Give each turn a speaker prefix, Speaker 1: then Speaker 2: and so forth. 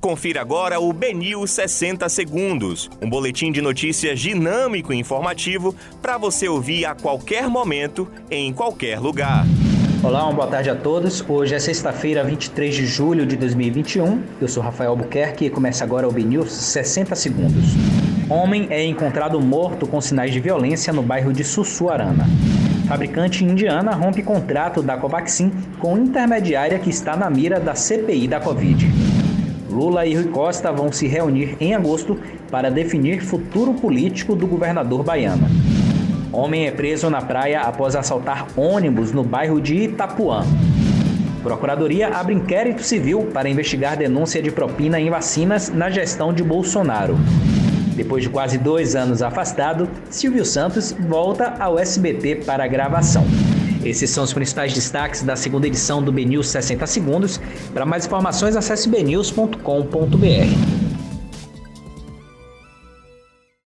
Speaker 1: Confira agora o Benil 60 Segundos, um boletim de notícias dinâmico e informativo para você ouvir a qualquer momento, em qualquer lugar.
Speaker 2: Olá, uma boa tarde a todos. Hoje é sexta-feira, 23 de julho de 2021. Eu sou Rafael Buquerque e começa agora o BNews 60 Segundos. Homem é encontrado morto com sinais de violência no bairro de Sussuarana. Fabricante indiana rompe contrato da Covaxin com intermediária que está na mira da CPI da Covid. Lula e Rui Costa vão se reunir em agosto para definir futuro político do governador baiano. Homem é preso na praia após assaltar ônibus no bairro de Itapuã. Procuradoria abre inquérito civil para investigar denúncia de propina em vacinas na gestão de Bolsonaro. Depois de quase dois anos afastado, Silvio Santos volta ao SBT para gravação. Esses são os principais destaques da segunda edição do BNews 60 Segundos. Para mais informações, acesse bnews.com.br.